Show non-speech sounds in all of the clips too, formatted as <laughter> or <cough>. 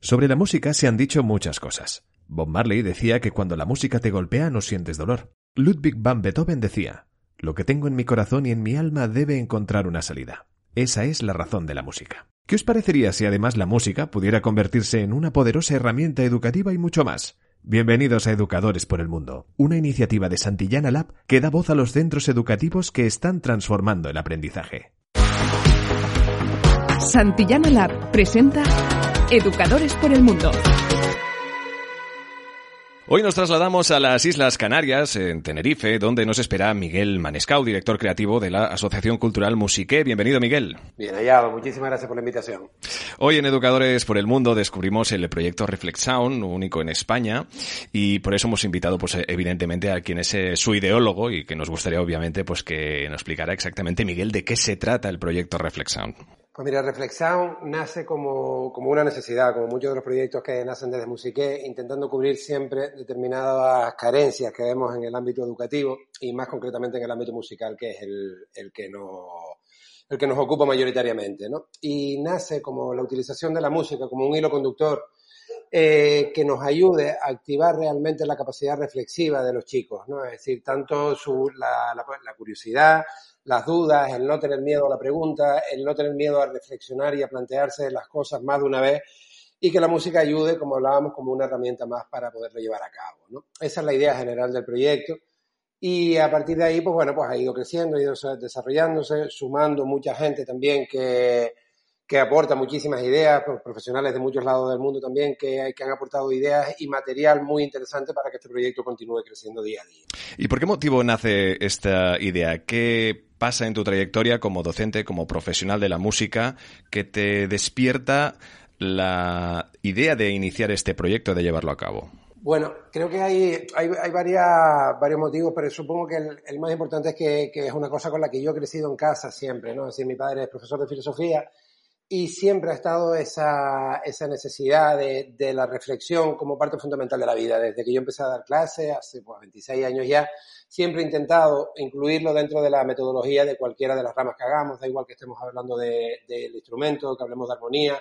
Sobre la música se han dicho muchas cosas. Bob Marley decía que cuando la música te golpea no sientes dolor. Ludwig van Beethoven decía, lo que tengo en mi corazón y en mi alma debe encontrar una salida. Esa es la razón de la música. ¿Qué os parecería si además la música pudiera convertirse en una poderosa herramienta educativa y mucho más? Bienvenidos a Educadores por el Mundo, una iniciativa de Santillana Lab que da voz a los centros educativos que están transformando el aprendizaje. Santillana Lab presenta Educadores por el Mundo. Hoy nos trasladamos a las Islas Canarias, en Tenerife, donde nos espera Miguel Manescau, director creativo de la Asociación Cultural Musique. Bienvenido, Miguel. Bien hallado, muchísimas gracias por la invitación. Hoy en Educadores por el Mundo descubrimos el proyecto Reflex Sound, único en España, y por eso hemos invitado, pues evidentemente, a quien es eh, su ideólogo y que nos gustaría, obviamente, pues que nos explicara exactamente, Miguel, de qué se trata el proyecto Reflex Sound. Pues mira, Reflexão nace como, como, una necesidad, como muchos de los proyectos que nacen desde Musique, intentando cubrir siempre determinadas carencias que vemos en el ámbito educativo y más concretamente en el ámbito musical, que es el, el que, no, el que nos ocupa mayoritariamente. ¿no? Y nace como la utilización de la música como un hilo conductor eh, que nos ayude a activar realmente la capacidad reflexiva de los chicos, ¿no? Es decir, tanto su, la, la curiosidad, las dudas, el no tener miedo a la pregunta, el no tener miedo a reflexionar y a plantearse las cosas más de una vez y que la música ayude, como hablábamos, como una herramienta más para poderlo llevar a cabo. ¿no? Esa es la idea general del proyecto y a partir de ahí, pues bueno, pues ha ido creciendo, ha ido desarrollándose, sumando mucha gente también que, que aporta muchísimas ideas, profesionales de muchos lados del mundo también, que, que, han aportado ideas y material muy interesante para que este proyecto continúe creciendo día a día. ¿Y por qué motivo nace esta idea? ¿Qué pasa en tu trayectoria como docente, como profesional de la música, que te despierta la idea de iniciar este proyecto, de llevarlo a cabo? Bueno, creo que hay, hay, hay varias, varios motivos, pero supongo que el, el más importante es que, que, es una cosa con la que yo he crecido en casa siempre, ¿no? Es decir, mi padre es profesor de filosofía y siempre ha estado esa, esa necesidad de, de, la reflexión como parte fundamental de la vida. Desde que yo empecé a dar clases, hace pues, 26 años ya, siempre he intentado incluirlo dentro de la metodología de cualquiera de las ramas que hagamos, da igual que estemos hablando del de, de instrumento, que hablemos de armonía,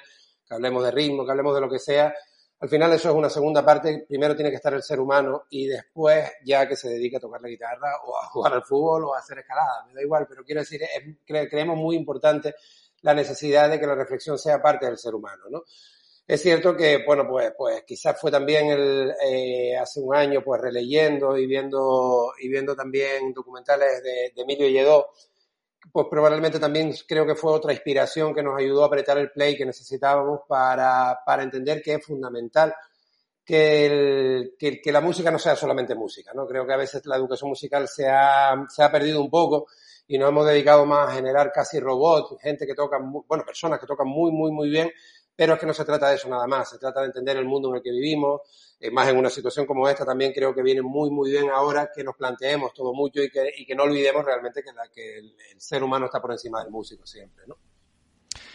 que hablemos de ritmo, que hablemos de lo que sea. Al final eso es una segunda parte, primero tiene que estar el ser humano y después ya que se dedique a tocar la guitarra o a jugar al fútbol o a hacer escalada, me da igual, pero quiero decir, es, cre creemos muy importante la necesidad de que la reflexión sea parte del ser humano, ¿no? Es cierto que, bueno, pues, pues quizás fue también el, eh, hace un año, pues releyendo y viendo, y viendo también documentales de, de Emilio Lledó, pues probablemente también creo que fue otra inspiración que nos ayudó a apretar el play que necesitábamos para, para entender que es fundamental que, el, que, que, la música no sea solamente música, ¿no? Creo que a veces la educación musical se ha, se ha perdido un poco y nos hemos dedicado más a generar casi robots, gente que toca, bueno, personas que tocan muy, muy, muy bien, pero es que no se trata de eso nada más, se trata de entender el mundo en el que vivimos, eh, más en una situación como esta también creo que viene muy, muy bien ahora que nos planteemos todo mucho y que, y que no olvidemos realmente que, el, el, ser humano está por encima del músico siempre, ¿no?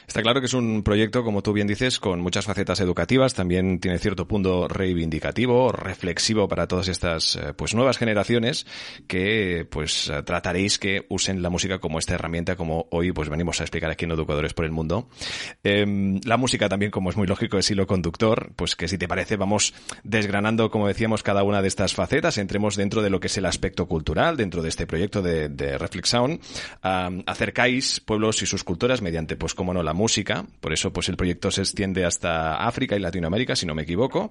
Está claro que es un proyecto, como tú bien dices, con muchas facetas educativas, también tiene cierto punto reivindicativo, reflexivo para todas estas pues nuevas generaciones que pues trataréis que usen la música como esta herramienta, como hoy pues venimos a explicar aquí en Educadores por el Mundo. Eh, la música también, como es muy lógico, es hilo conductor, pues que si te parece vamos desgranando, como decíamos, cada una de estas facetas, entremos dentro de lo que es el aspecto cultural, dentro de este proyecto de, de acercáis pueblos y sus culturas mediante, pues como no, la música, por eso pues el proyecto se extiende hasta África y Latinoamérica, si no me equivoco.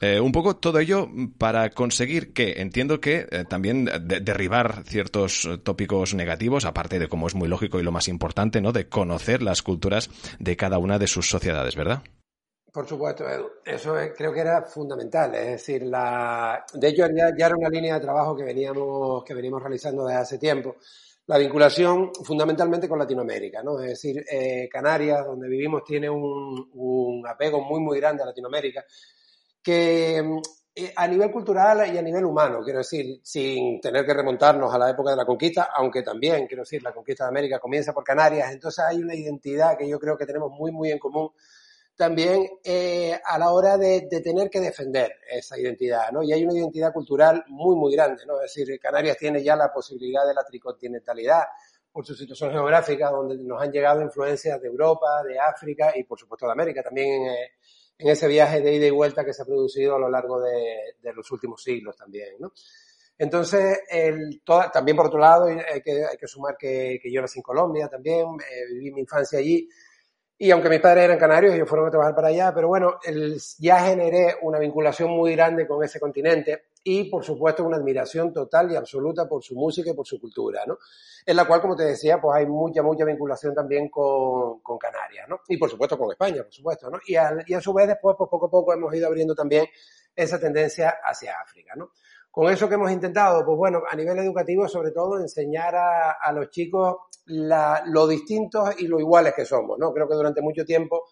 Eh, un poco todo ello para conseguir que, entiendo que eh, también de derribar ciertos tópicos negativos, aparte de como es muy lógico y lo más importante, ¿no? De conocer las culturas de cada una de sus sociedades, ¿verdad? Por supuesto, Edu. Eso es, creo que era fundamental. Es decir, la, de hecho ya, ya, era una línea de trabajo que veníamos, que veníamos realizando desde hace tiempo la vinculación fundamentalmente con Latinoamérica, ¿no? Es decir, eh, Canarias, donde vivimos, tiene un, apego muy, muy grande a Latinoamérica, que eh, a nivel cultural y a nivel humano, quiero decir, sin tener que remontarnos a la época de la conquista, aunque también, quiero decir, la conquista de América comienza por Canarias, entonces hay una identidad que yo creo que tenemos muy, muy en común también eh, a la hora de, de, tener que defender esa identidad, ¿no? Y hay una identidad cultural muy, muy grande, ¿no? Es decir, Canarias tiene ya la posibilidad de la tricontinentalidad por su situación geográfica, donde nos han llegado influencias de Europa, de África y, por supuesto, de América, también en, eh, en ese viaje de ida y vuelta que se ha producido a lo largo de, de los últimos siglos también, ¿no? Entonces, el, toda, también por otro lado, hay que, hay que sumar que, que, yo nací en Colombia también, eh, viví mi infancia allí, y aunque mis padres eran canarios, ellos fueron a trabajar para allá, pero bueno, ya generé una vinculación muy grande con ese continente y, por supuesto, una admiración total y absoluta por su música y por su cultura, ¿no? En la cual, como te decía, pues hay mucha, mucha vinculación también con, con Canarias, ¿no? Y, por supuesto, con España, por supuesto, ¿no? Y a, y a su vez, después, pues poco a poco hemos ido abriendo también esa tendencia hacia África, ¿no? Con eso que hemos intentado, pues bueno, a nivel educativo, sobre todo, enseñar a, a los chicos la, lo distintos y lo iguales que somos, ¿no? Creo que durante mucho tiempo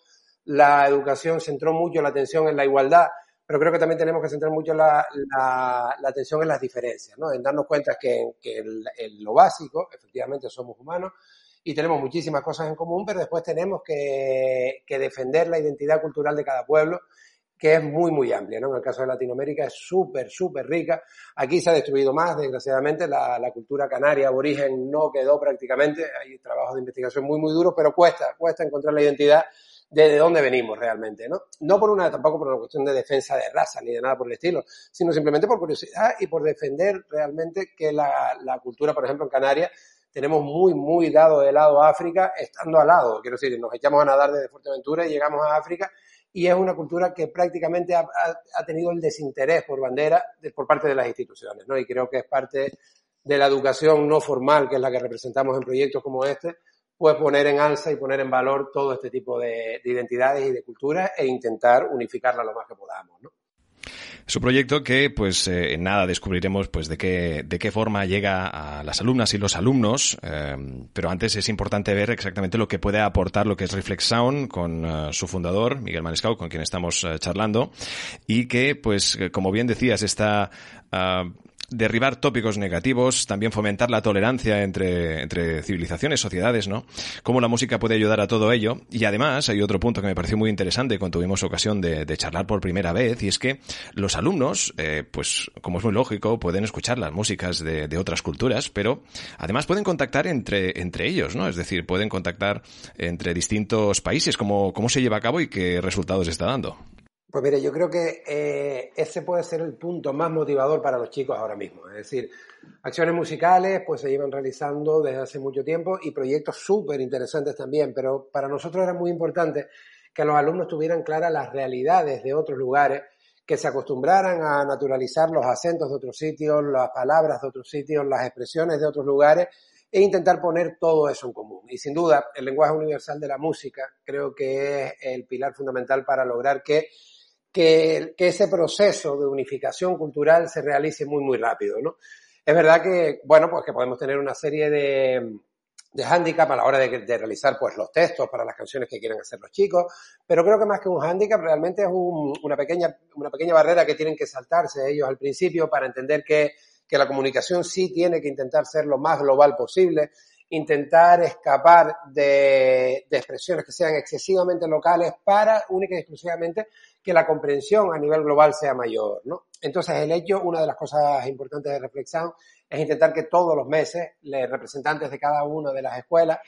la educación centró mucho la atención en la igualdad, pero creo que también tenemos que centrar mucho la, atención en las diferencias, ¿no? En darnos cuenta que, que lo básico, efectivamente, somos humanos y tenemos muchísimas cosas en común, pero después tenemos que defender la identidad cultural de cada pueblo que es muy, muy amplia, ¿no? En el caso de Latinoamérica es súper, súper rica. Aquí se ha destruido más, desgraciadamente, la, la, cultura canaria aborigen no quedó prácticamente. Hay trabajos de investigación muy, muy duros, pero cuesta, cuesta encontrar la identidad de, de dónde venimos realmente, ¿no? No por una, tampoco por una cuestión de defensa de raza ni de nada por el estilo, sino simplemente por curiosidad y por defender realmente que la, la cultura, por ejemplo, en Canarias, tenemos muy, muy dado de lado a África, estando al lado. Quiero decir, nos echamos a nadar desde Fuerteventura y llegamos a África y es una cultura que prácticamente ha, tenido el desinterés por bandera de, por parte de las instituciones, ¿no? Y creo que es parte de la educación no formal, que es la que representamos en proyectos como este, pues poner en alza y poner en valor todo este tipo de, de identidades y de culturas e intentar unificarla lo más que podamos, ¿no? Es un proyecto que, pues, eh, en nada descubriremos, pues, de qué, de qué forma llega a las alumnas y los alumnos, eh, pero antes es importante ver exactamente lo que puede aportar lo que es Reflex Sound con uh, su fundador, Miguel Manescau, con quien estamos uh, charlando, y que, pues, como bien decías, está uh, derribar tópicos negativos, también fomentar la tolerancia entre, entre civilizaciones, sociedades, ¿no? Cómo la música puede ayudar a todo ello. Y además, hay otro punto que me pareció muy interesante cuando tuvimos ocasión de, de charlar por primera vez, y es que los alumnos, eh, pues, como es muy lógico, pueden escuchar las músicas de, de, otras culturas, pero además pueden contactar entre, entre ellos, ¿no? Es decir, pueden contactar entre distintos países, cómo, cómo se lleva a cabo y qué resultados está dando. Pues mire, yo creo que eh, ese puede ser el punto más motivador para los chicos ahora mismo. Es decir, acciones musicales pues se llevan realizando desde hace mucho tiempo y proyectos súper interesantes también, pero para nosotros era muy importante que los alumnos tuvieran claras las realidades de otros lugares, que se acostumbraran a naturalizar los acentos de otros sitios, las palabras de otros sitios, las expresiones de otros lugares e intentar poner todo eso en común. Y sin duda, el lenguaje universal de la música creo que es el pilar fundamental para lograr que que, que, ese proceso de unificación cultural se realice muy, muy rápido, ¿no? Es verdad que, bueno, pues que podemos tener una serie de, de hándicap a la hora de, de, realizar pues los textos para las canciones que quieran hacer los chicos, pero creo que más que un hándicap realmente es un, una, pequeña, una pequeña barrera que tienen que saltarse ellos al principio para entender que, que la comunicación sí tiene que intentar ser lo más global posible, intentar escapar de, expresiones que sean excesivamente locales para única y exclusivamente que la comprensión a nivel global sea mayor, ¿no? Entonces, el hecho, una de las cosas importantes de reflexión es intentar que todos los meses los representantes de cada una de las escuelas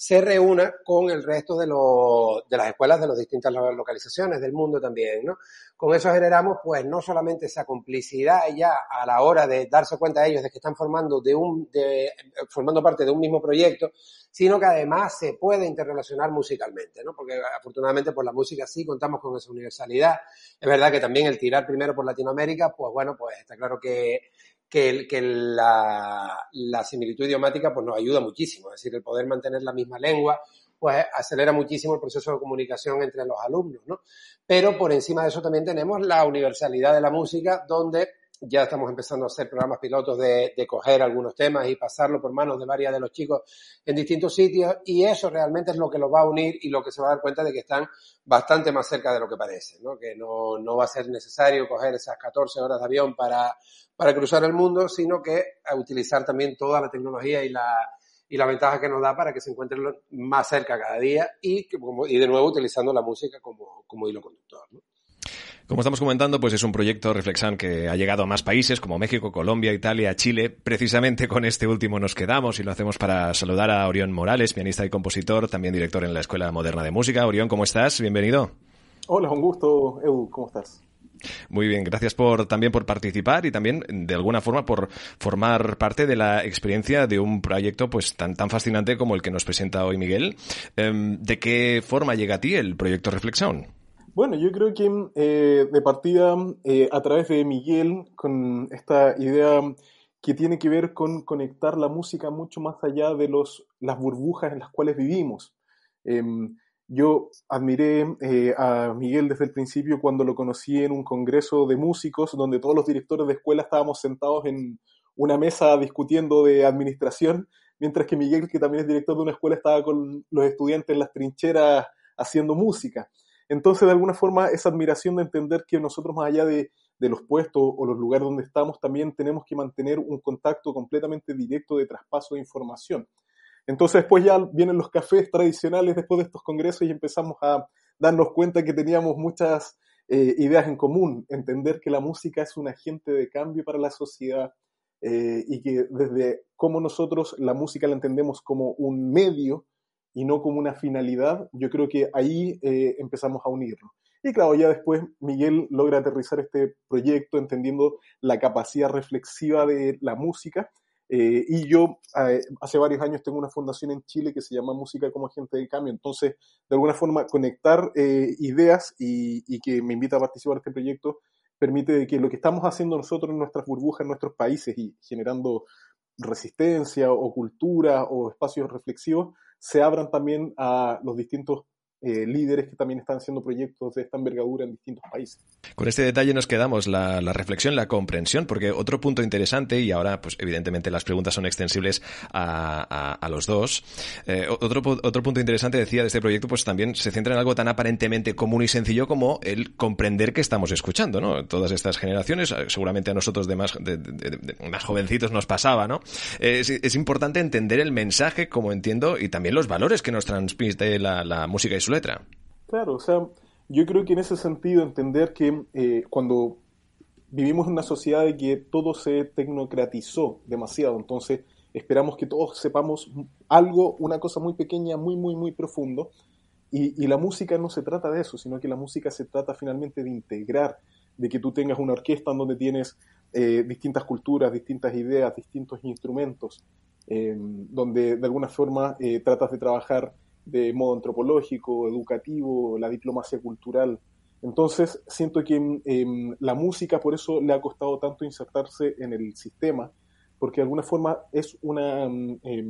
se reúna con el resto de, los, de las escuelas de las distintas localizaciones del mundo también, ¿no? Con eso generamos, pues, no solamente esa complicidad ya a la hora de darse cuenta ellos de que están formando de un, de, formando parte de un mismo proyecto, sino que además se puede interrelacionar musicalmente, ¿no? Porque afortunadamente por la música sí contamos con esa universalidad. Es verdad que también el tirar primero por Latinoamérica, pues bueno, pues está claro que que, que la, la, similitud idiomática pues nos ayuda muchísimo. Es decir, el poder mantener la misma lengua pues acelera muchísimo el proceso de comunicación entre los alumnos, ¿no? Pero por encima de eso también tenemos la universalidad de la música, donde ya estamos empezando a hacer programas pilotos de, de coger algunos temas y pasarlo por manos de varias de los chicos en distintos sitios y eso realmente es lo que los va a unir y lo que se va a dar cuenta de que están bastante más cerca de lo que parece, ¿no? que no, no va a ser necesario coger esas 14 horas de avión para, para cruzar el mundo, sino que a utilizar también toda la tecnología y la, y la ventaja que nos da para que se encuentren más cerca cada día y, que, y de nuevo utilizando la música como, como hilo conductor. ¿no? Como estamos comentando, pues es un proyecto Reflexan que ha llegado a más países como México, Colombia, Italia, Chile. Precisamente con este último nos quedamos y lo hacemos para saludar a Orión Morales, pianista y compositor, también director en la Escuela Moderna de Música. Orión, ¿cómo estás? Bienvenido. Hola, un gusto, Edu, ¿cómo estás? Muy bien, gracias por también por participar y también de alguna forma por formar parte de la experiencia de un proyecto pues tan tan fascinante como el que nos presenta hoy Miguel. ¿De qué forma llega a ti el proyecto Reflexión? Bueno, yo creo que eh, de partida, eh, a través de Miguel, con esta idea que tiene que ver con conectar la música mucho más allá de los, las burbujas en las cuales vivimos. Eh, yo admiré eh, a Miguel desde el principio cuando lo conocí en un congreso de músicos donde todos los directores de escuela estábamos sentados en una mesa discutiendo de administración, mientras que Miguel, que también es director de una escuela, estaba con los estudiantes en las trincheras haciendo música. Entonces, de alguna forma, esa admiración de entender que nosotros, más allá de, los puestos o los lugares donde estamos, también tenemos que mantener un contacto completamente directo de traspaso de información. Entonces, después ya vienen los cafés tradicionales después de estos congresos y empezamos a darnos cuenta que teníamos muchas eh, ideas en común, entender que la música es un agente de cambio para la sociedad eh, y que desde cómo nosotros la música la entendemos como un medio, y no como una finalidad, yo creo que ahí eh, empezamos a unirlo. Y claro, ya después Miguel logra aterrizar este proyecto entendiendo la capacidad reflexiva de la música. Eh, y yo hace varios años tengo una fundación en Chile que se llama Música como Agente de Cambio. Entonces, de alguna forma, conectar eh, ideas y, que me invita a participar en este proyecto permite que lo que estamos haciendo nosotros en nuestras burbujas, en nuestros países y generando resistencia o cultura o espacios reflexivos, se abran también a los distintos eh, líderes que también están haciendo proyectos de esta envergadura en distintos países. Con este detalle nos quedamos, la, la, reflexión, la comprensión, porque otro punto interesante, y ahora, pues evidentemente las preguntas son extensibles a, a, a los dos, eh, otro, otro punto interesante, decía, de este proyecto, pues también se centra en algo tan aparentemente común y sencillo como el comprender que estamos escuchando, ¿no? Todas estas generaciones, eh, seguramente a nosotros de más, de, de, de más jovencitos nos pasaba, ¿no? Es, es, importante entender el mensaje, como entiendo, y también los valores que nos transmite la, la música y su letra. Claro, o sea, yo creo que en ese sentido entender que eh, cuando vivimos en una sociedad de que todo se tecnocratizó demasiado, entonces esperamos que todos sepamos algo, una cosa muy pequeña, muy, muy, muy profundo, y, la música no se trata de eso, sino que la música se trata finalmente de integrar, de que tú tengas una orquesta en donde tienes eh, distintas culturas, distintas ideas, distintos instrumentos, eh, donde de alguna forma eh, tratas de trabajar de modo antropológico, educativo, la diplomacia cultural. Entonces, siento que eh, la música por eso le ha costado tanto insertarse en el sistema, porque de alguna forma es una eh,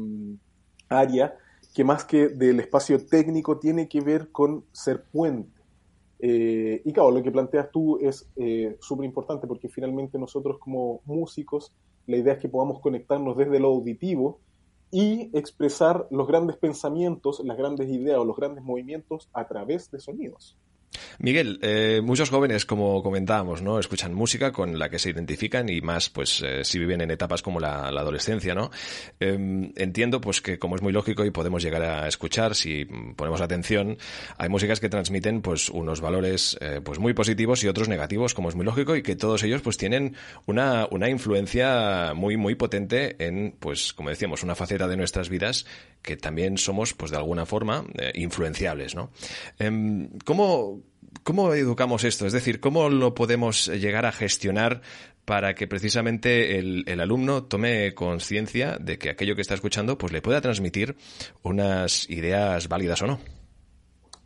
área que más que del espacio técnico tiene que ver con ser puente. Eh, y claro, lo que planteas tú es eh, súper importante porque finalmente nosotros como músicos, la idea es que podamos conectarnos desde lo auditivo y expresar los grandes pensamientos, las grandes ideas o los grandes movimientos a través de sonidos. Miguel, eh, muchos jóvenes, como comentábamos, ¿no? Escuchan música con la que se identifican y más, pues, eh, si viven en etapas como la, adolescencia, ¿no? Eh, entiendo, pues, que como es muy lógico y podemos llegar a escuchar, si ponemos atención, hay músicas que transmiten, pues, unos valores, eh, pues, muy positivos y otros negativos, como es muy lógico, y que todos ellos, pues, tienen una, una influencia muy, muy potente en, pues, como decíamos, una faceta de nuestras vidas que también somos, pues, de alguna forma, influenciables, ¿no? Em, ¿Cómo, ¿Cómo educamos esto? Es decir, ¿cómo lo podemos llegar a gestionar para que precisamente el, alumno tome conciencia de que aquello que está escuchando pues le pueda transmitir unas ideas válidas o no?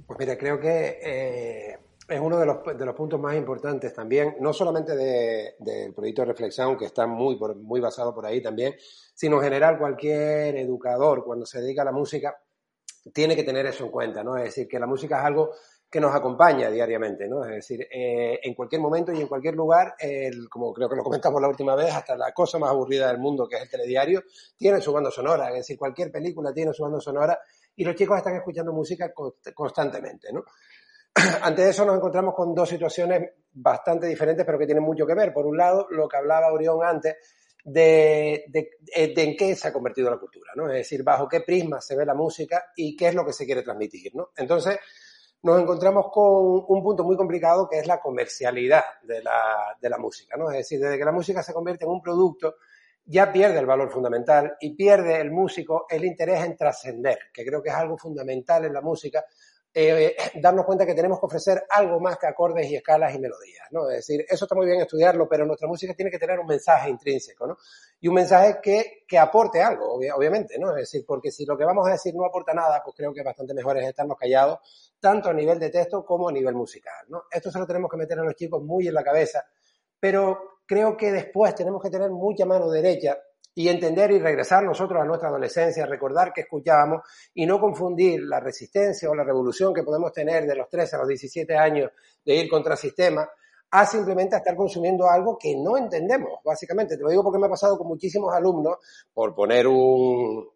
Pues mira, creo que eh, es uno de los, de los, puntos más importantes también, no solamente del de, de proyecto de reflexión, que está muy, por, muy basado por ahí también, sino en general cualquier educador cuando se dedica a la música tiene que tener eso en cuenta, ¿no? Es decir, que la música es algo que nos acompaña diariamente, ¿no? Es decir, eh, en cualquier momento y en cualquier lugar, el, como creo que lo comentamos la última vez, hasta la cosa más aburrida del mundo, que es el telediario, tiene su banda sonora, es decir, cualquier película tiene su banda sonora y los chicos están escuchando música constantemente, ¿no? <clears throat> Ante eso nos encontramos con dos situaciones bastante diferentes, pero que tienen mucho que ver. Por un lado, lo que hablaba Orión antes, de, de, en qué se ha convertido la cultura, ¿no? Es decir, bajo qué prisma se ve la música y qué es lo que se quiere transmitir, ¿no? Entonces, nos encontramos con un punto muy complicado que es la comercialidad de la, de la música, ¿no? Es decir, desde que la música se convierte en un producto, ya pierde el valor fundamental y pierde el músico el interés en trascender, que creo que es algo fundamental en la música, eh, <clears throat> darnos cuenta que tenemos que ofrecer algo más que acordes y escalas y melodías, ¿no? Es decir, eso está muy bien estudiarlo, pero nuestra música tiene que tener un mensaje intrínseco, ¿no? Y un mensaje que, que aporte algo, obviamente, ¿no? Es decir, porque si lo que vamos a decir no aporta nada, pues creo que bastante mejor es estarnos callados, tanto a nivel de texto como a nivel musical, ¿no? Esto se lo tenemos que meter a los chicos muy en la cabeza, pero creo que después tenemos que tener mucha mano derecha y entender y regresar nosotros a nuestra adolescencia, recordar que escuchábamos y no confundir la resistencia o la revolución que podemos tener de los 13 a los 17 años de ir contra el sistema a simplemente estar consumiendo algo que no entendemos, básicamente. Te lo digo porque me ha pasado con muchísimos alumnos, por poner un,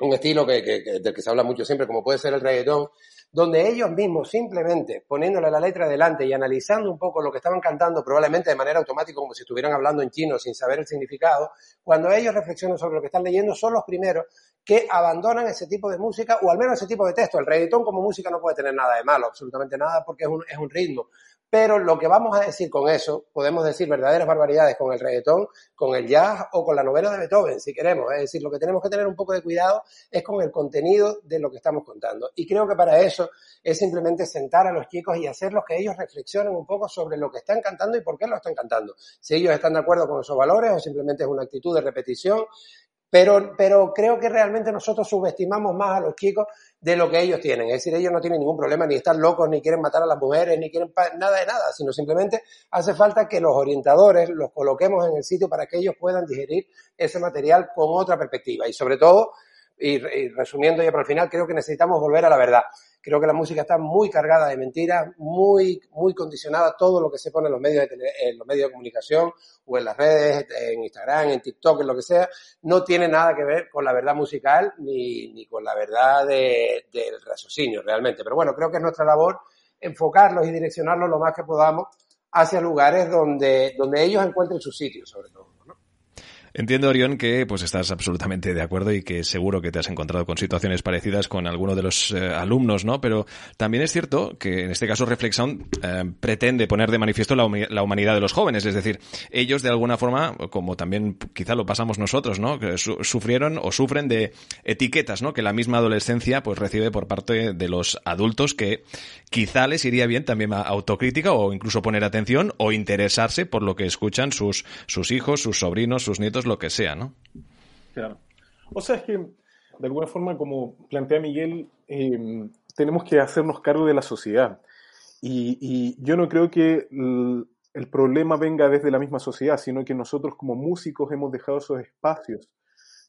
un estilo que, que, del que se habla mucho siempre, como puede ser el reggaetón, donde ellos mismos simplemente poniéndole la letra delante y analizando un poco lo que estaban cantando, probablemente de manera automática, como si estuvieran hablando en chino sin saber el significado, cuando ellos reflexionan sobre lo que están leyendo, son los primeros que abandonan ese tipo de música o al menos ese tipo de texto. El reggaetón como música no puede tener nada de malo, absolutamente nada, porque es un, es un ritmo. Pero lo que vamos a decir con eso, podemos decir verdaderas barbaridades con el reggaetón, con el jazz o con la novela de Beethoven, si queremos. Es decir, lo que tenemos que tener un poco de cuidado es con el contenido de lo que estamos contando. Y creo que para eso es simplemente sentar a los chicos y hacerlos que ellos reflexionen un poco sobre lo que están cantando y por qué lo están cantando. Si ellos están de acuerdo con esos valores o simplemente es una actitud de repetición pero, pero creo que realmente nosotros subestimamos más a los chicos de lo que ellos tienen. Es decir, ellos no tienen ningún problema, ni están locos, ni quieren matar a las mujeres, ni quieren nada de nada, sino simplemente hace falta que los orientadores los coloquemos en el sitio para que ellos puedan digerir ese material con otra perspectiva. Y sobre todo, y, resumiendo ya para el final, creo que necesitamos volver a la verdad. Creo que la música está muy cargada de mentiras, muy, muy condicionada todo lo que se pone en los medios de, en los medios de comunicación o en las redes, en Instagram, en TikTok, en lo que sea, no tiene nada que ver con la verdad musical ni, ni con la verdad de, del raciocinio realmente. Pero bueno, creo que es nuestra labor enfocarlos y direccionarlos lo más que podamos hacia lugares donde, donde ellos encuentren su sitio, sobre todo. Entiendo, Orión, que pues estás absolutamente de acuerdo y que seguro que te has encontrado con situaciones parecidas con alguno de los eh, alumnos, ¿no? Pero también es cierto que en este caso Reflexon eh, pretende poner de manifiesto la, humanidad de los jóvenes, es decir, ellos de alguna forma, como también quizá lo pasamos nosotros, ¿no? Sufrieron o sufren de etiquetas, ¿no? Que la misma adolescencia pues recibe por parte de los adultos que quizá les iría bien también a autocrítica o incluso poner atención o interesarse por lo que escuchan sus, sus hijos, sus sobrinos, sus nietos, lo que sea, ¿no? Claro. O sea, es que de alguna forma, como plantea Miguel, eh, tenemos que hacernos cargo de la sociedad. Y, yo no creo que el, problema venga desde la misma sociedad, sino que nosotros como músicos hemos dejado esos espacios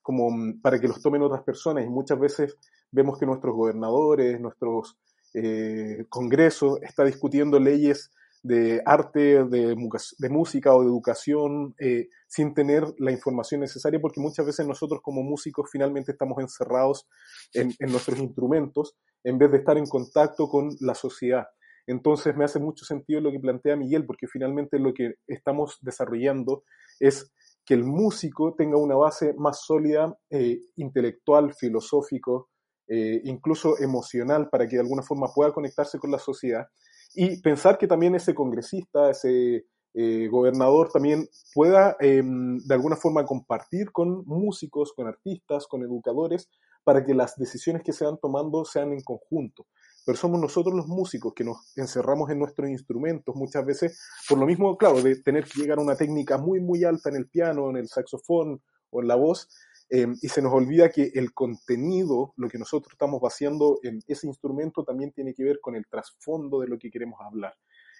como mm, para que los tomen otras personas y muchas veces vemos que nuestros gobernadores, nuestros eh, congresos están discutiendo leyes de arte, de, de música o de educación eh, sin tener la información necesaria, porque muchas veces nosotros como músicos finalmente estamos encerrados en, en, nuestros instrumentos en vez de estar en contacto con la sociedad. Entonces me hace mucho sentido lo que plantea Miguel, porque finalmente lo que estamos desarrollando es que el músico tenga una base más sólida, eh, intelectual, filosófico, eh, incluso emocional, para que de alguna forma pueda conectarse con la sociedad y pensar que también ese congresista, ese eh, gobernador también pueda em, de alguna forma compartir con músicos, con artistas, con educadores, para que las decisiones que se van tomando sean en conjunto. Pero somos nosotros los músicos que nos encerramos en nuestros instrumentos muchas veces, por lo mismo, claro, de tener que llegar a una técnica muy, muy alta en el piano, en el saxofón o en la voz, Em, y se nos olvida que el contenido, lo que nosotros estamos vaciando en ese instrumento, también tiene que ver con el trasfondo de lo que queremos hablar.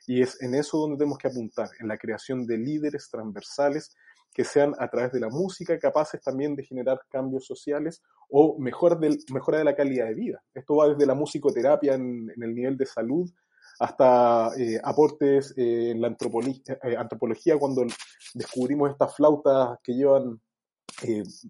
Y es en eso donde tenemos que apuntar, en la creación de líderes transversales que sean a través de la música capaces también de generar cambios sociales o mejora de la calidad de vida. Esto va desde la musicoterapia en, el nivel de salud hasta eh, aportes eh, en la antropología, cuando descubrimos estas flautas que llevan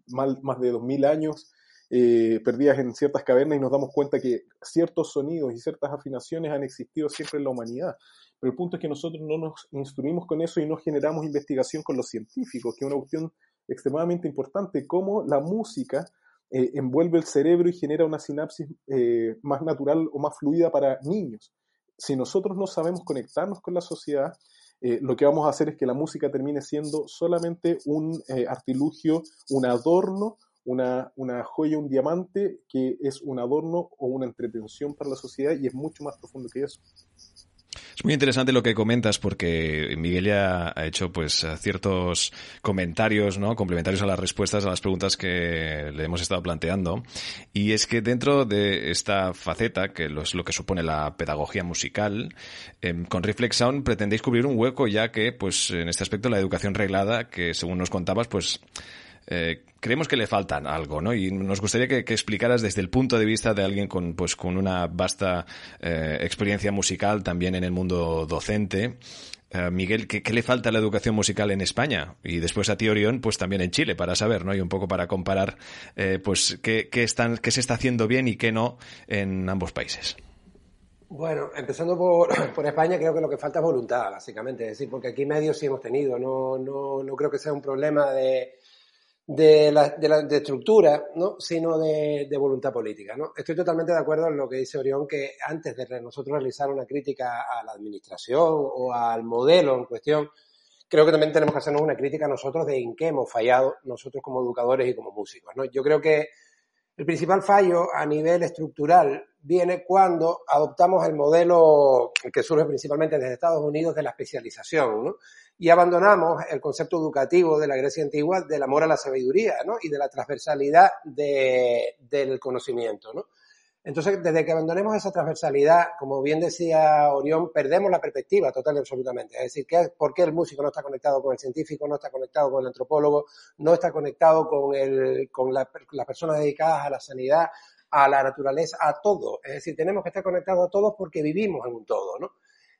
más, de 2000 años perdidas en ciertas cavernas y nos damos cuenta que ciertos sonidos y ciertas afinaciones han existido siempre en la humanidad. Pero el punto es que nosotros no nos instruimos con eso y no generamos investigación con los científicos, que es una cuestión extremadamente importante, cómo la música eh, envuelve el cerebro y genera una sinapsis eh, más natural o más fluida para niños. Si nosotros no sabemos conectarnos con la sociedad, eh, lo que vamos a hacer es que la música termine siendo solamente un artilugio, un adorno, una, una joya, un diamante que es un adorno o una entretención para la sociedad y es mucho más profundo que eso. Es muy interesante lo que comentas porque Miguel ya ha hecho pues ciertos comentarios, ¿no? complementarios a las respuestas a las preguntas que le hemos estado planteando. Y es que dentro de esta faceta, que es lo que supone la pedagogía musical, em, con Reflex Sound pretendéis cubrir un hueco ya que, pues, en este aspecto la educación reglada, que según nos contabas, pues eh, creemos que le faltan algo, ¿no? Y nos gustaría que, explicaras desde el punto de vista de alguien con, pues, con una vasta eh, experiencia musical también en el mundo docente. Eh, Miguel, ¿qué, le falta a la educación musical en España? Y después a ti, Orión, pues también en Chile, para saber, ¿no? Y un poco para comparar, pues, qué, están, qué se está haciendo bien y qué no en ambos países. Bueno, empezando por, <clears throat> por, España, creo que lo que falta es voluntad, básicamente. Es decir, porque aquí medios sí hemos tenido. No, no, no creo que sea un problema de, de, la, de, la, de estructura, ¿no? sino de, de, voluntad política. ¿no? Estoy totalmente de acuerdo en lo que dice Orión, que antes de nosotros realizar una crítica a la administración o al modelo en cuestión, creo que también tenemos que hacernos una crítica nosotros de en qué hemos fallado nosotros como educadores y como músicos. ¿no? Yo creo que el principal fallo a nivel estructural viene cuando adoptamos el modelo que surge principalmente desde Estados Unidos de la especialización, ¿no? Y abandonamos el concepto educativo de la Grecia antigua del amor a la sabiduría, ¿no? Y de la transversalidad de, del conocimiento, ¿no? Entonces, desde que abandonemos esa transversalidad, como bien decía Orión, perdemos la perspectiva total y absolutamente. Es decir, ¿por qué el músico no está conectado con el científico, no está conectado con el antropólogo, no está conectado con las personas dedicadas a la sanidad, a la naturaleza, a todo? Es decir, tenemos que estar conectados a todos porque vivimos en un todo, ¿no?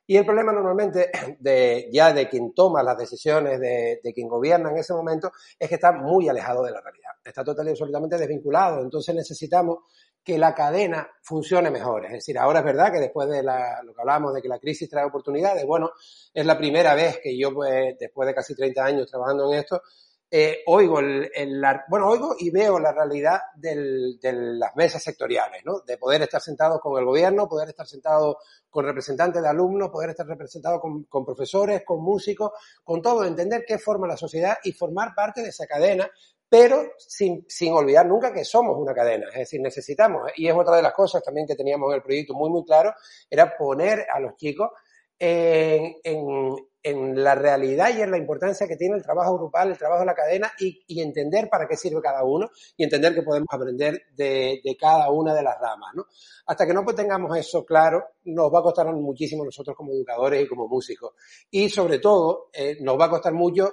Y el problema normalmente <clears throat> de, ya de quien toma las decisiones, de, de, quien gobierna en ese momento, es que está muy alejado de la realidad. Está totalmente y absolutamente desvinculado. Entonces necesitamos que la cadena funcione mejor. Es decir, ahora es verdad que después de la, lo que hablamos de que la crisis trae oportunidades, bueno, es la primera vez que yo, pues, después de casi 30 años trabajando en esto, eh, oigo el, el, bueno, oigo y veo la realidad del, de las mesas sectoriales, ¿no? De poder estar sentados con el gobierno, poder estar sentados con representantes de alumnos, poder estar representados con, con, profesores, con músicos, con todo, entender qué forma la sociedad y formar parte de esa cadena pero sin, sin olvidar nunca que somos una cadena, es decir, necesitamos, y es otra de las cosas también que teníamos en el proyecto muy, muy claro, era poner a los chicos en, la realidad y en la importancia que tiene el trabajo grupal, el trabajo de la cadena y, entender para qué sirve cada uno y entender que podemos aprender de, de, cada una de las ramas. ¿no? Hasta que no pues, tengamos eso claro, nos va a costar muchísimo nosotros como educadores y como músicos. Y sobre todo, eh, nos va a costar mucho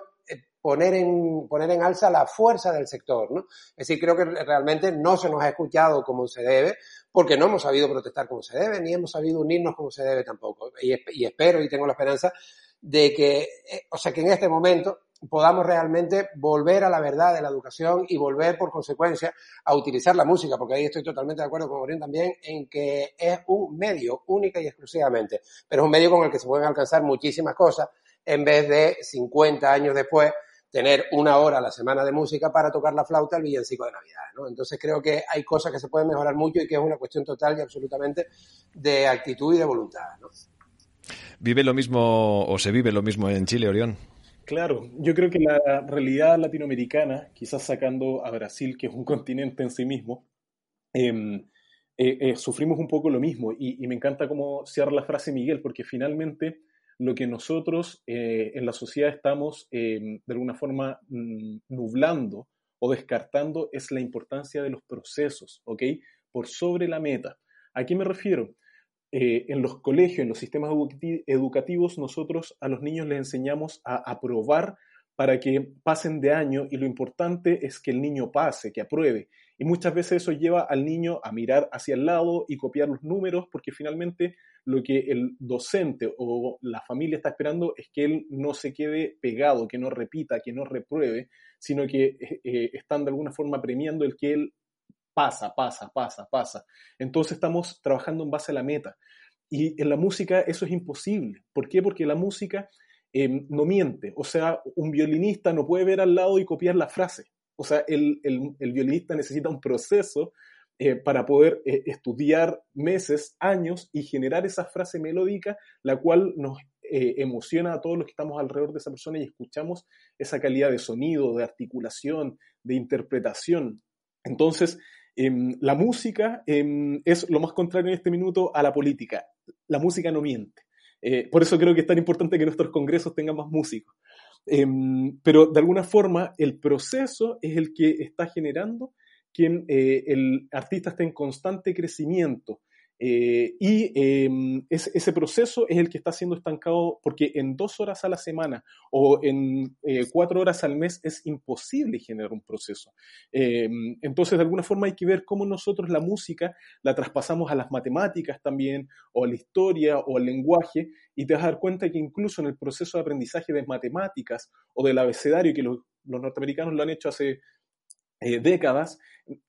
poner en, poner en alza la fuerza del sector, ¿no? Es decir, creo que realmente no se nos ha escuchado como se debe, porque no hemos sabido protestar como se debe, ni hemos sabido unirnos como se debe tampoco. Y, y espero y tengo la esperanza de que, eh, o sea, que en este momento podamos realmente volver a la verdad de la educación y volver, por consecuencia, a utilizar la música, porque ahí estoy totalmente de acuerdo con Orión también en que es un medio única y exclusivamente, pero es un medio con el que se pueden alcanzar muchísimas cosas en vez de 50 años después tener una hora a la semana de música para tocar la flauta al villancico de Navidad, ¿no? Entonces creo que hay cosas que se pueden mejorar mucho y que es una cuestión total y absolutamente de actitud y de voluntad, ¿no? ¿Vive lo mismo o se vive lo mismo en Chile, Orión? Claro, yo creo que la realidad latinoamericana, quizás sacando a Brasil, que es un <laughs> continente en sí mismo, eh, eh, eh, sufrimos un poco lo mismo. Y, y, me encanta cómo cierra la frase Miguel, porque finalmente lo que nosotros eh, en la sociedad estamos eh, de alguna forma mm, nublando o descartando es la importancia de los procesos, ¿ok? Por sobre la meta. ¿A qué me refiero? Eh, en los colegios, en los sistemas educativos, nosotros a los niños les enseñamos a aprobar para que pasen de año y lo importante es que el niño pase, que apruebe. Y muchas veces eso lleva al niño a mirar hacia el lado y copiar los números porque finalmente lo que el docente o la familia está esperando es que él no se quede pegado, que no repita, que no repruebe, sino que eh, están de alguna forma premiando el que él pasa, pasa, pasa, pasa. Entonces estamos trabajando en base a la meta. Y en la música eso es imposible. ¿Por qué? Porque la música em, no miente. O sea, un violinista no puede ver al lado y copiar la frase. O sea, el, violinista necesita un proceso eh, para poder eh, estudiar meses, años y generar esa frase melódica, la cual nos eh, emociona a todos los que estamos alrededor de esa persona y escuchamos esa calidad de sonido, de articulación, de interpretación. Entonces, em, la música em, es lo más contrario en este minuto a la política. La música no miente. por eso creo que es tan importante que nuestros congresos tengan más músicos. Em, pero de alguna forma el proceso es el que está generando que eh, el artista esté en constante crecimiento. Eh, y em, ese proceso es el que está siendo estancado porque en dos horas a la semana o en eh, cuatro horas al mes es imposible generar un proceso. Em, entonces, de alguna forma hay que ver cómo nosotros la música la traspasamos a las matemáticas también, o a la historia, o al lenguaje, y te vas a dar cuenta que incluso en el proceso de aprendizaje de matemáticas o del abecedario, que los norteamericanos lo han hecho hace eh, décadas,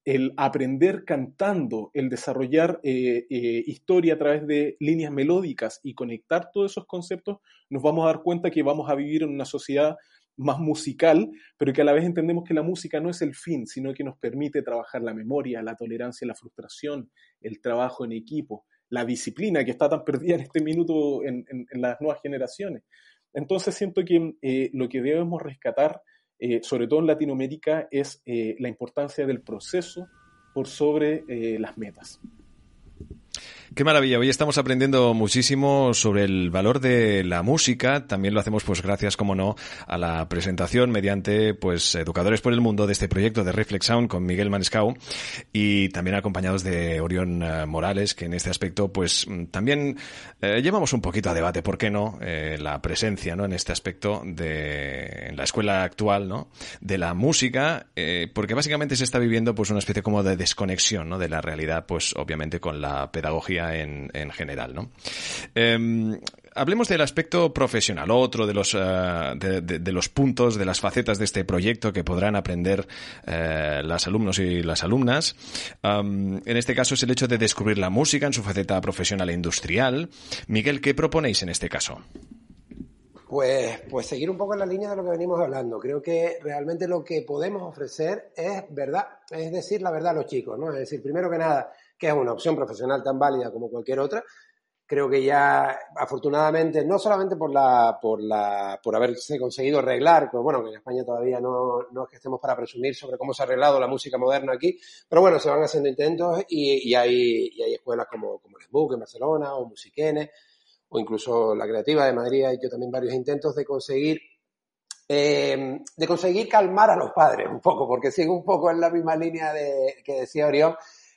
el aprender cantando, el desarrollar eh, eh, historia a través de líneas melódicas y conectar todos esos conceptos, nos vamos a dar cuenta que vamos a vivir en una sociedad más musical, pero que a la vez entendemos que la música no es el fin, sino que nos permite trabajar la memoria, la tolerancia, la frustración, el trabajo en equipo, la disciplina que está tan perdida en este minuto en, las nuevas generaciones. Entonces siento que lo que debemos rescatar eh, sobre todo en Latinoamérica, es eh, la importancia del proceso por sobre eh, las metas. Qué maravilla. Hoy estamos aprendiendo muchísimo sobre el valor de la música. También lo hacemos, pues, gracias, como no, a la presentación mediante, pues, Educadores por el Mundo de este proyecto de Reflex Sound con Miguel Manescau y también acompañados de Orión eh, Morales, que en este aspecto, pues, mm, también eh, llevamos un poquito a debate, ¿por qué no? Eh, la presencia, ¿no? En este aspecto de, en la escuela actual, ¿no? De la música, porque básicamente se está viviendo, pues, una especie como de desconexión, ¿no? De la realidad, pues, obviamente con la pedagogía en, general, ¿no? Em, hablemos del aspecto profesional, otro de los, eh, de, los puntos, de las facetas de este proyecto que podrán aprender eh, las alumnos y las alumnas. En este caso es el hecho de descubrir la música en su faceta profesional e industrial. Miguel, ¿qué proponéis en este caso? Pues, pues seguir un poco en la línea de lo que venimos hablando. Creo que realmente lo que podemos ofrecer es verdad, es decir, la verdad a los chicos, ¿no? Es decir, primero que nada, que es una opción profesional tan válida como cualquier otra. Creo que ya, afortunadamente, no solamente por la, por la, por haberse conseguido arreglar, pues bueno, que en España todavía no, no es que estemos para presumir sobre cómo se ha arreglado la música moderna aquí, pero bueno, se van haciendo intentos y, y hay, y hay escuelas como, como Les Book en Barcelona o Musiquenes o incluso la Creativa de Madrid ha hecho también varios intentos de conseguir eh, de conseguir calmar a los padres un poco, porque sigue un poco en la misma línea de, que decía Orión,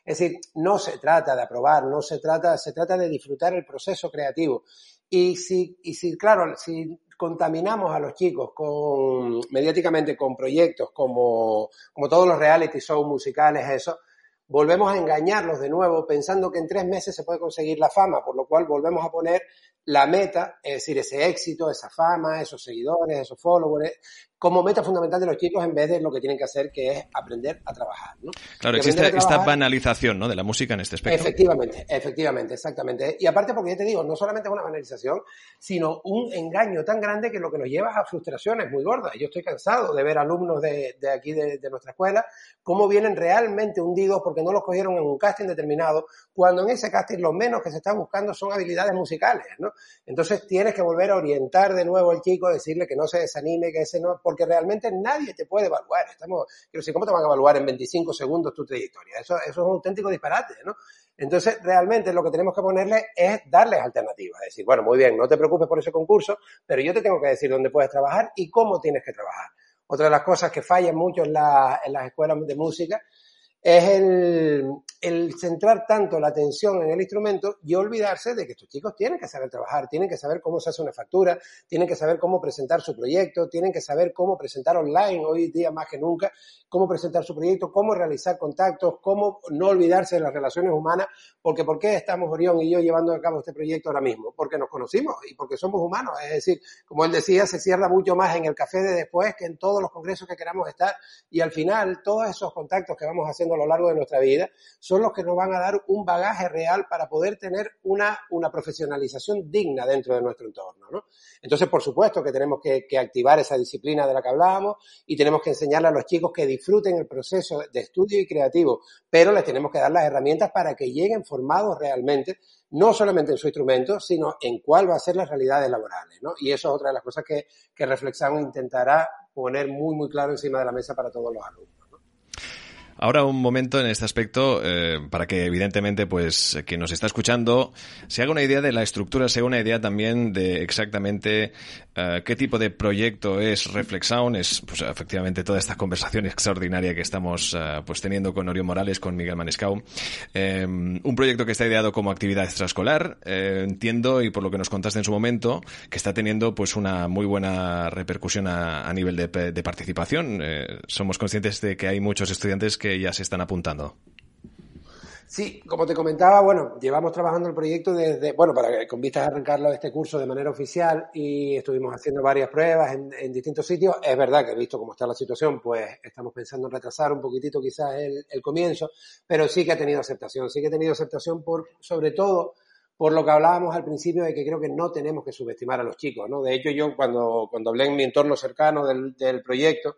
es decir, no se trata de aprobar, no se trata, se trata de disfrutar el proceso creativo. Y si, y si claro, si contaminamos a los chicos con, mediáticamente con proyectos como, como todos los reality shows musicales, eso, volvemos a engañarlos de nuevo pensando que en tres meses se puede conseguir la fama, por lo cual volvemos a poner la meta, es decir, ese éxito, esa fama, esos seguidores, esos followers, como meta fundamental de los chicos en vez de lo que tienen que hacer, que es aprender a trabajar. ¿no? Claro, existe esta banalización ¿no? de la música en este aspecto. Efectivamente, efectivamente, exactamente. Y aparte, porque ya te digo, no solamente es una banalización, sino un engaño tan grande que lo que nos lleva a frustraciones muy gordas. Yo estoy cansado de ver alumnos de, de aquí, de, de, nuestra escuela, cómo vienen realmente hundidos porque no los cogieron en un casting determinado, cuando en ese casting lo menos que se está buscando son habilidades musicales. ¿no? Entonces tienes que volver a orientar de nuevo al chico, decirle que no se desanime, que ese no porque realmente nadie te puede evaluar. Estamos, quiero decir, ¿cómo te van a evaluar en 25 segundos tu trayectoria? Eso, eso es un auténtico disparate, ¿no? Entonces, realmente lo que tenemos que ponerle es darles alternativas. Es decir, bueno, muy bien, no te preocupes por ese concurso, pero yo te tengo que decir dónde puedes trabajar y cómo tienes que trabajar. Otra de las cosas que fallan mucho en, en las escuelas de música es el, el centrar tanto la atención en el instrumento y olvidarse de que estos chicos tienen que saber trabajar, tienen que saber cómo se hace una factura, tienen que saber cómo presentar su proyecto, tienen que saber cómo presentar online hoy día más que nunca, cómo presentar su proyecto, cómo realizar contactos, cómo no olvidarse de las relaciones humanas, porque ¿por qué estamos Orión y yo llevando a cabo este proyecto ahora mismo? Porque nos conocimos y porque somos humanos, es decir, como él decía, se cierra mucho más en el café de después que en todos los congresos que queramos estar y al final todos esos contactos que vamos haciendo a lo largo de nuestra vida son los que nos van a dar un bagaje real para poder tener una, una profesionalización digna dentro de nuestro entorno. ¿no? Entonces, por supuesto que tenemos que, que, activar esa disciplina de la que hablábamos y tenemos que enseñarle a los chicos que disfruten el proceso de estudio y creativo, pero les tenemos que dar las herramientas para que lleguen formados realmente no solamente en su instrumento, sino en cuál va a ser las realidades laborales, ¿no? Y eso es otra de las cosas que, que Reflexão intentará poner muy, muy claro encima de la mesa para todos los alumnos. Ahora un momento en este aspecto eh, para que evidentemente pues quien nos está escuchando se haga una idea de la estructura, se haga una idea también de exactamente uh, qué tipo de proyecto es Reflexound, es pues efectivamente toda esta conversación extraordinaria que estamos uh, pues teniendo con Orión Morales, con Miguel Manescau. Eh, un proyecto que está ideado como actividad extraescolar, eh, entiendo y por lo que nos contaste en su momento que está teniendo pues una muy buena repercusión a, a nivel de, de participación. somos conscientes de que hay muchos estudiantes que ya se están apuntando. Sí, como te comentaba, bueno, llevamos trabajando el proyecto desde, bueno, para con vistas a arrancarlo este curso de manera oficial y estuvimos haciendo varias pruebas en, en, distintos sitios. Es verdad que visto cómo está la situación, pues estamos pensando en retrasar un poquitito quizás el, el comienzo, pero sí que ha tenido aceptación, sí que ha tenido aceptación por, sobre todo, por lo que hablábamos al principio de que creo que no tenemos que subestimar a los chicos, ¿no? De hecho, yo cuando, cuando hablé en mi entorno cercano del, del proyecto,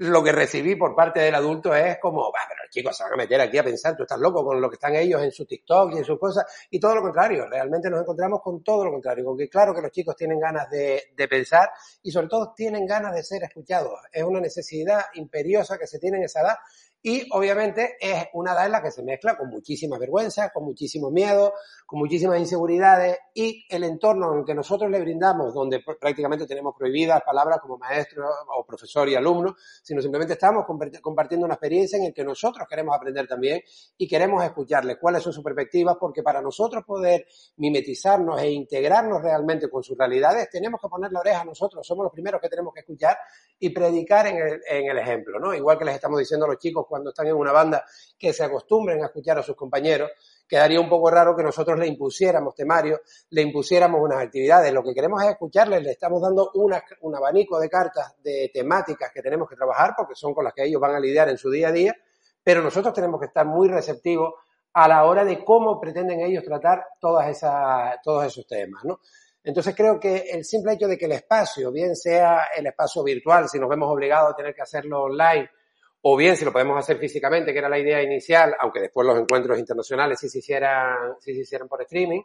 lo que recibí por parte del adulto es como, bah, pero chicos se van a meter aquí a pensar, tú estás loco con lo que están ellos en su TikTok y en sus cosas, y todo lo contrario, realmente nos encontramos con todo lo contrario, con que claro que los chicos tienen ganas de, de pensar y sobre todo tienen ganas de ser escuchados. Es una necesidad imperiosa que se tiene en esa edad y obviamente es una edad en la que se mezcla con muchísima vergüenza, con muchísimo miedo, con muchísimas inseguridades y el entorno en el que nosotros le brindamos, donde prácticamente tenemos prohibidas palabras como maestro o profesor y alumno, sino simplemente estamos compartiendo una experiencia en la que nosotros queremos aprender también y queremos escucharles cuáles son sus perspectivas, porque para nosotros poder mimetizarnos e integrarnos realmente con sus realidades, tenemos que poner la oreja a nosotros, somos los primeros que tenemos que escuchar y predicar en el, en el ejemplo, ¿no? Igual que les estamos diciendo a los chicos cuando están en una banda que se acostumbren a escuchar a sus compañeros, quedaría un poco raro que nosotros le impusiéramos temarios, le impusiéramos unas actividades. Lo que queremos es escucharles, le estamos dando un abanico de cartas, de temáticas que tenemos que trabajar, porque son con las que ellos van a lidiar en su día a día, pero nosotros tenemos que estar muy receptivos a la hora de cómo pretenden ellos tratar todas esas, todos esos temas, ¿no? Entonces creo que el simple hecho de que el espacio, bien sea el espacio virtual, si nos vemos obligados a tener que hacerlo online, o bien si lo podemos hacer físicamente, que era la idea inicial, aunque después los encuentros internacionales sí se hicieran, sí se hicieran por streaming.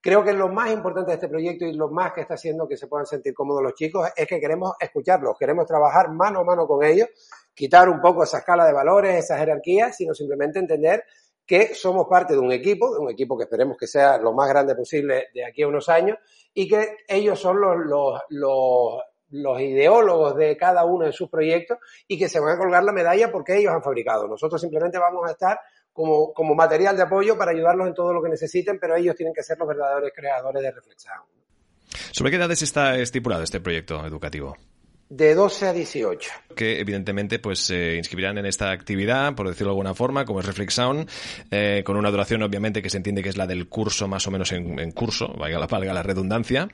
Creo que lo más importante de este proyecto y lo más que está haciendo que se puedan sentir cómodos los chicos es que queremos escucharlos, queremos trabajar mano a mano con ellos, quitar un poco esa escala de valores, esa jerarquía, sino simplemente entender que somos parte de un equipo, de un equipo que esperemos que sea lo más grande posible de aquí a unos años, y que ellos son los, los, los los ideólogos de cada uno de sus proyectos y que se van a colgar la medalla porque ellos han fabricado. Nosotros simplemente vamos a estar como, como material de apoyo para ayudarlos en todo lo que necesiten, pero ellos tienen que ser los verdaderos creadores de reflexión. ¿Sobre qué edades está estipulado este proyecto educativo? De 12 a 18. Que evidentemente pues se inscribirán en esta actividad, por decirlo de alguna forma, como es Reflexound, eh, con una duración obviamente que se entiende que es la del curso más o menos en, en curso, valga la, valga la redundancia,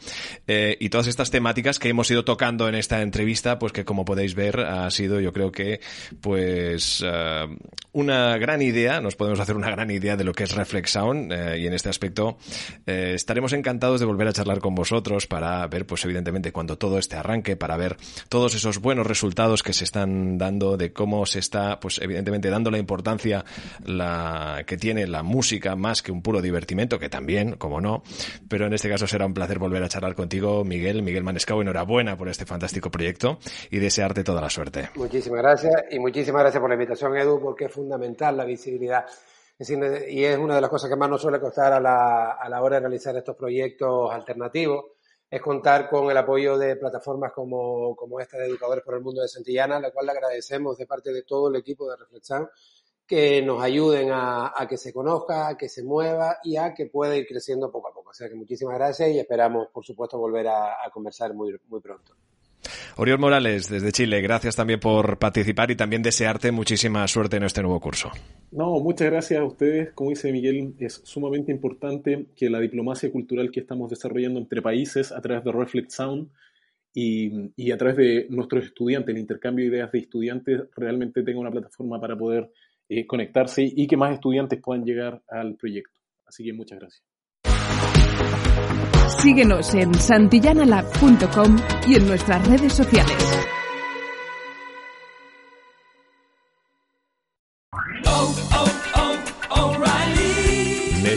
eh, y todas estas temáticas que hemos ido tocando en esta entrevista, pues que como podéis ver ha sido yo creo que pues uh, una gran idea, nos podemos hacer una gran idea de lo que es Reflexound eh, y en este aspecto eh, estaremos encantados de volver a charlar con vosotros para ver pues evidentemente cuando todo este arranque, para ver todos esos buenos resultados que se están dando, de cómo se está, pues evidentemente dando la importancia la, que tiene la música más que un puro divertimento, que también, como no, pero en este caso será un placer volver a charlar contigo, Miguel, Miguel Manescao, enhorabuena por este fantástico proyecto y desearte toda la suerte. Muchísimas gracias y muchísimas gracias por la invitación, Edu, porque es fundamental la visibilidad. Y es una de las cosas que más nos suele costar a la, a la hora de realizar estos proyectos alternativos, es contar con el apoyo de plataformas como, como esta de Educadores por el Mundo de Santillana, a la cual le agradecemos de parte de todo el equipo de Reflexán que nos ayuden a, que se conozca, a que se mueva y a que pueda ir creciendo poco a poco. O sea que muchísimas gracias y esperamos, por supuesto, volver a, conversar muy, muy pronto. Oriol Morales, desde Chile, gracias también por participar y también desearte muchísima suerte en este nuevo curso. No, muchas gracias a ustedes. Como dice Miguel, es sumamente importante que la diplomacia cultural que estamos desarrollando entre países a través de Reflect Sound y, y a través de nuestros estudiantes, el intercambio de ideas de estudiantes, realmente tenga una plataforma para poder eh, conectarse y que más estudiantes puedan llegar al proyecto. Así que muchas gracias. Síguenos en santillanalab.com y en nuestras redes sociales.